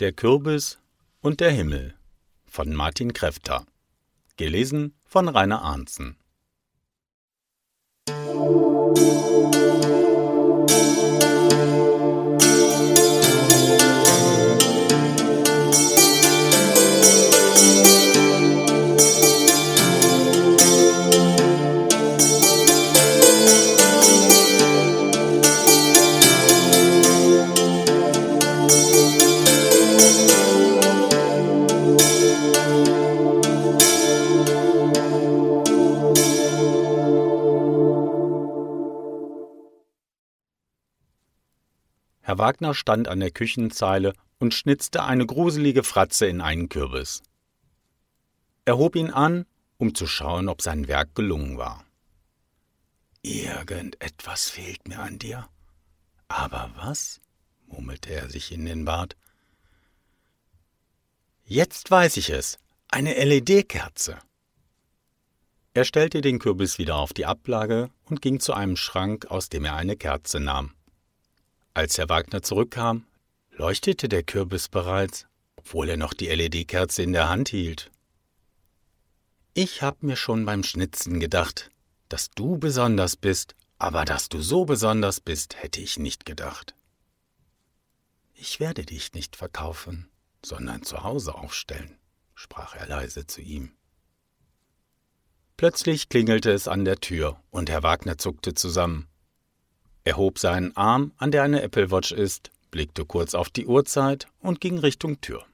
Der Kürbis und der Himmel von Martin Kräfter. Gelesen von Rainer Arnzen. Wagner stand an der Küchenzeile und schnitzte eine gruselige Fratze in einen Kürbis. Er hob ihn an, um zu schauen, ob sein Werk gelungen war. Irgendetwas fehlt mir an dir. Aber was? murmelte er sich in den Bart. Jetzt weiß ich es. Eine LED-Kerze. Er stellte den Kürbis wieder auf die Ablage und ging zu einem Schrank, aus dem er eine Kerze nahm. Als Herr Wagner zurückkam, leuchtete der Kürbis bereits, obwohl er noch die LED-Kerze in der Hand hielt. Ich hab mir schon beim Schnitzen gedacht, dass du besonders bist, aber dass du so besonders bist, hätte ich nicht gedacht. Ich werde dich nicht verkaufen, sondern zu Hause aufstellen, sprach er leise zu ihm. Plötzlich klingelte es an der Tür, und Herr Wagner zuckte zusammen. Er hob seinen Arm, an der eine Apple Watch ist, blickte kurz auf die Uhrzeit und ging Richtung Tür.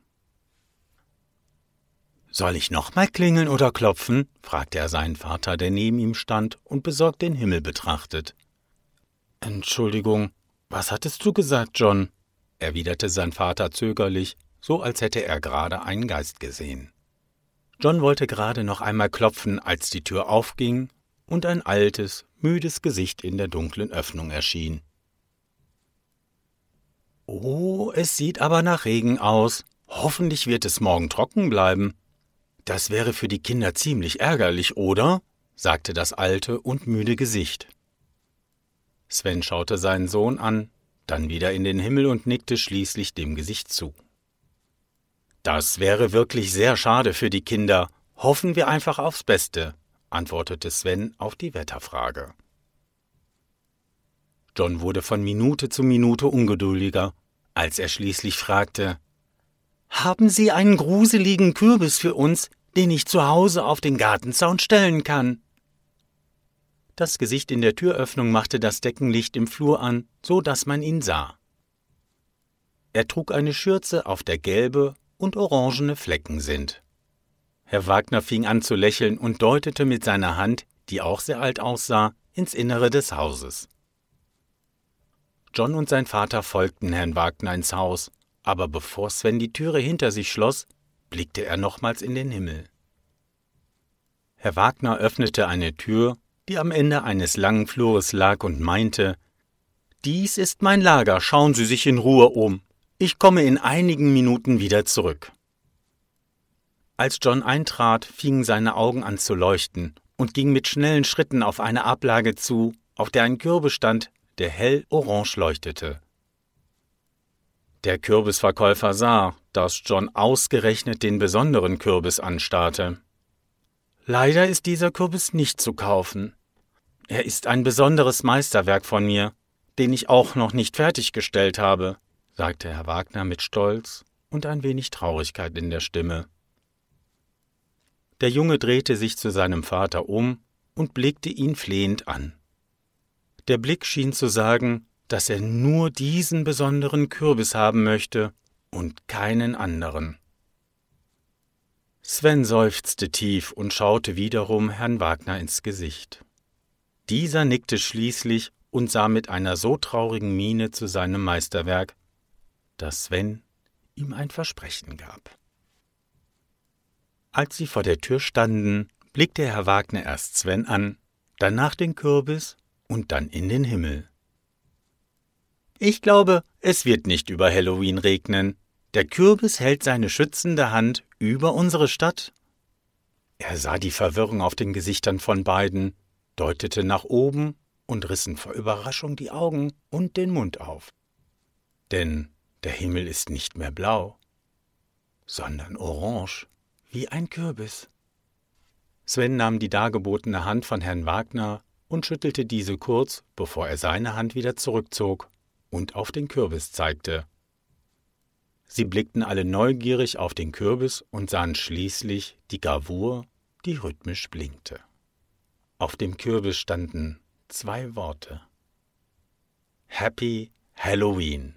Soll ich nochmal klingeln oder klopfen? fragte er seinen Vater, der neben ihm stand und besorgt den Himmel betrachtet. Entschuldigung, was hattest du gesagt, John? erwiderte sein Vater zögerlich, so als hätte er gerade einen Geist gesehen. John wollte gerade noch einmal klopfen, als die Tür aufging und ein altes, müdes Gesicht in der dunklen Öffnung erschien. Oh, es sieht aber nach Regen aus. Hoffentlich wird es morgen trocken bleiben. Das wäre für die Kinder ziemlich ärgerlich, oder? sagte das alte und müde Gesicht. Sven schaute seinen Sohn an, dann wieder in den Himmel und nickte schließlich dem Gesicht zu. Das wäre wirklich sehr schade für die Kinder. Hoffen wir einfach aufs Beste, antwortete Sven auf die Wetterfrage. John wurde von Minute zu Minute ungeduldiger, als er schließlich fragte Haben Sie einen gruseligen Kürbis für uns, den ich zu Hause auf den Gartenzaun stellen kann? Das Gesicht in der Türöffnung machte das Deckenlicht im Flur an, so dass man ihn sah. Er trug eine Schürze, auf der gelbe und orangene Flecken sind. Herr Wagner fing an zu lächeln und deutete mit seiner Hand, die auch sehr alt aussah, ins Innere des Hauses. John und sein Vater folgten Herrn Wagner ins Haus, aber bevor Sven die Türe hinter sich schloss, blickte er nochmals in den Himmel. Herr Wagner öffnete eine Tür, die am Ende eines langen Flures lag, und meinte Dies ist mein Lager, schauen Sie sich in Ruhe um. Ich komme in einigen Minuten wieder zurück. Als John eintrat, fingen seine Augen an zu leuchten und ging mit schnellen Schritten auf eine Ablage zu, auf der ein Kürbis stand, der hell orange leuchtete. Der Kürbisverkäufer sah, dass John ausgerechnet den besonderen Kürbis anstarrte. Leider ist dieser Kürbis nicht zu kaufen. Er ist ein besonderes Meisterwerk von mir, den ich auch noch nicht fertiggestellt habe, sagte Herr Wagner mit Stolz und ein wenig Traurigkeit in der Stimme. Der Junge drehte sich zu seinem Vater um und blickte ihn flehend an. Der Blick schien zu sagen, dass er nur diesen besonderen Kürbis haben möchte und keinen anderen. Sven seufzte tief und schaute wiederum Herrn Wagner ins Gesicht. Dieser nickte schließlich und sah mit einer so traurigen Miene zu seinem Meisterwerk, dass Sven ihm ein Versprechen gab. Als sie vor der Tür standen, blickte Herr Wagner erst Sven an, danach den Kürbis und dann in den Himmel. Ich glaube, es wird nicht über Halloween regnen. Der Kürbis hält seine schützende Hand über unsere Stadt. Er sah die Verwirrung auf den Gesichtern von beiden, deutete nach oben und rissen vor Überraschung die Augen und den Mund auf. Denn der Himmel ist nicht mehr blau, sondern orange, wie ein Kürbis. Sven nahm die dargebotene Hand von Herrn Wagner und schüttelte diese kurz, bevor er seine Hand wieder zurückzog und auf den Kürbis zeigte. Sie blickten alle neugierig auf den Kürbis und sahen schließlich die Gravur, die rhythmisch blinkte. Auf dem Kürbis standen zwei Worte. Happy Halloween.